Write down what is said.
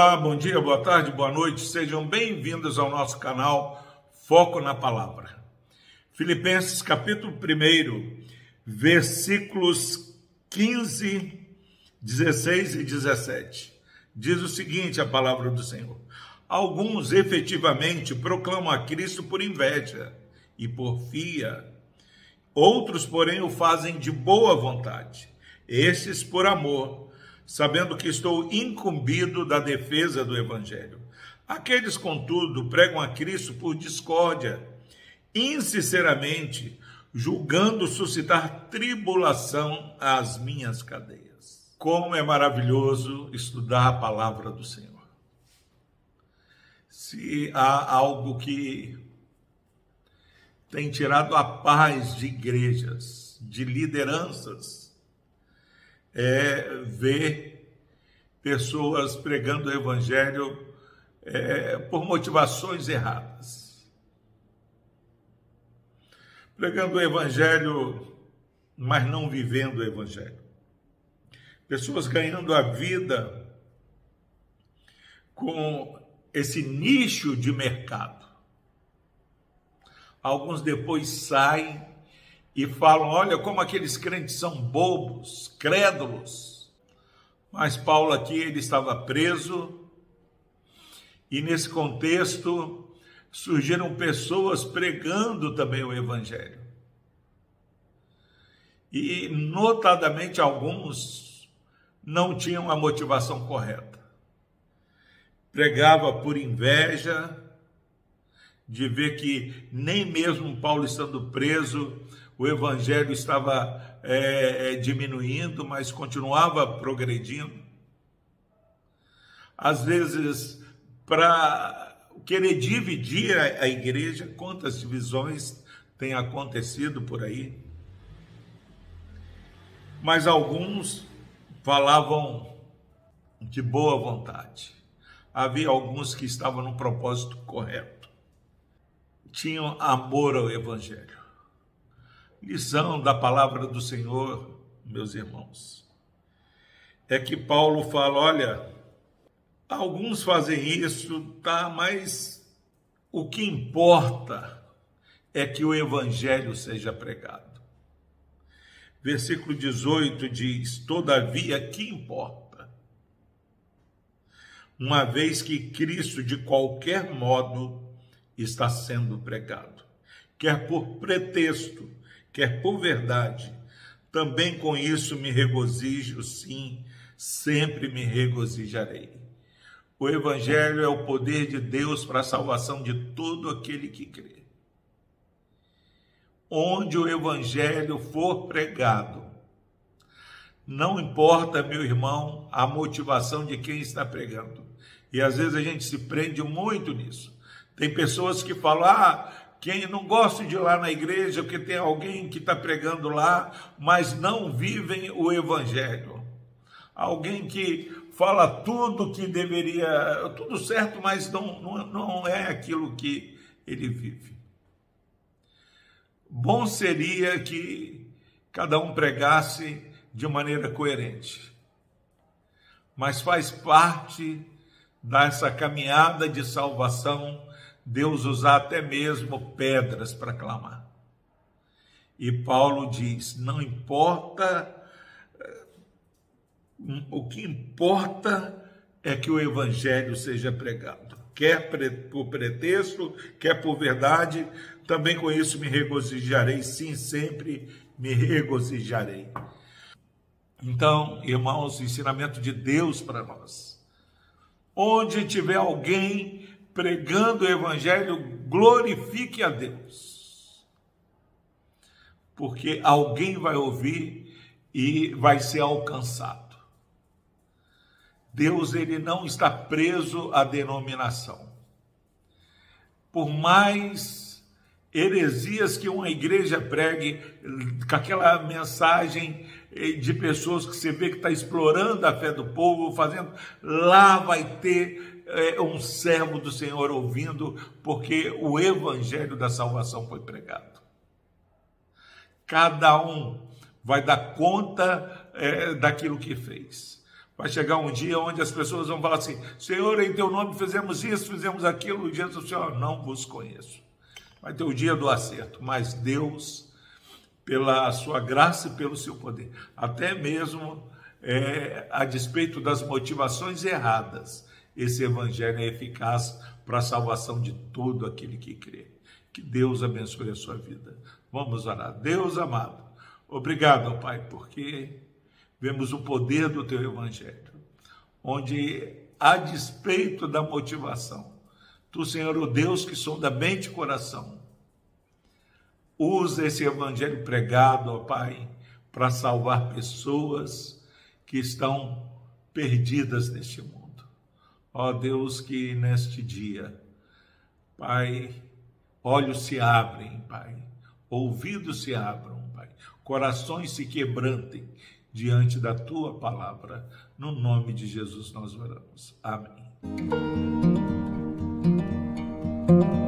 Olá, bom dia, boa tarde, boa noite, sejam bem-vindos ao nosso canal Foco na Palavra. Filipenses capítulo 1, versículos 15, 16 e 17. Diz o seguinte: a palavra do Senhor. Alguns efetivamente proclamam a Cristo por inveja e porfia. Outros, porém, o fazem de boa vontade. Estes por amor sabendo que estou incumbido da defesa do Evangelho. Aqueles, contudo, pregam a Cristo por discórdia, insinceramente, julgando suscitar tribulação às minhas cadeias. Como é maravilhoso estudar a palavra do Senhor. Se há algo que tem tirado a paz de igrejas, de lideranças, é ver pessoas pregando o evangelho é, por motivações erradas. Pregando o evangelho, mas não vivendo o evangelho. Pessoas ganhando a vida com esse nicho de mercado. Alguns depois saem e falam: olha como aqueles crentes são bobos, crédulos. Mas Paulo aqui ele estava preso e nesse contexto surgiram pessoas pregando também o evangelho. E notadamente alguns não tinham a motivação correta. Pregava por inveja, de ver que nem mesmo Paulo estando preso, o evangelho estava é, é, diminuindo, mas continuava progredindo. Às vezes, para querer dividir a, a igreja, quantas divisões têm acontecido por aí? Mas alguns falavam de boa vontade. Havia alguns que estavam no propósito correto. Tinham amor ao evangelho lição da palavra do Senhor, meus irmãos, é que Paulo fala: olha, alguns fazem isso, tá, mas o que importa é que o evangelho seja pregado. Versículo 18 diz: Todavia, que importa? Uma vez que Cristo, de qualquer modo, está sendo pregado, quer por pretexto, quer por verdade, também com isso me regozijo, sim, sempre me regozijarei. O Evangelho é o poder de Deus para a salvação de todo aquele que crê. Onde o Evangelho for pregado, não importa, meu irmão, a motivação de quem está pregando. E às vezes a gente se prende muito nisso. Tem pessoas que falam: ah, quem não gosta de ir lá na igreja, porque tem alguém que está pregando lá, mas não vivem o evangelho. Alguém que fala tudo que deveria, tudo certo, mas não, não, não é aquilo que ele vive. Bom seria que cada um pregasse de maneira coerente, mas faz parte dessa caminhada de salvação Deus usar até mesmo pedras para clamar. E Paulo diz: não importa, eh, o que importa é que o evangelho seja pregado, quer por pretexto, quer por verdade, também com isso me regozijarei, sim, sempre me regozijarei. Então, irmãos, ensinamento de Deus para nós. Onde tiver alguém pregando o Evangelho, glorifique a Deus. Porque alguém vai ouvir e vai ser alcançado. Deus ele não está preso à denominação. Por mais heresias que uma igreja pregue, com aquela mensagem de pessoas que você vê que está explorando a fé do povo, fazendo, lá vai ter é, um servo do Senhor ouvindo, porque o evangelho da salvação foi pregado. Cada um vai dar conta é, daquilo que fez. Vai chegar um dia onde as pessoas vão falar assim: Senhor, em teu nome fizemos isso, fizemos aquilo, e Jesus, Senhor, não vos conheço. Vai ter o dia do acerto, mas Deus, pela sua graça e pelo seu poder, até mesmo é, a despeito das motivações erradas, esse evangelho é eficaz para a salvação de todo aquele que crê. Que Deus abençoe a sua vida. Vamos orar. Deus amado, obrigado, Pai, porque vemos o poder do teu evangelho, onde, a despeito da motivação, tu, Senhor, o Deus que sonda mente e coração, usa esse evangelho pregado, ó Pai, para salvar pessoas que estão perdidas neste mundo. Ó Deus, que neste dia, Pai, olhos se abrem, Pai, ouvidos se abram, Pai, corações se quebrantem diante da tua palavra. No nome de Jesus nós oramos. Amém. thank you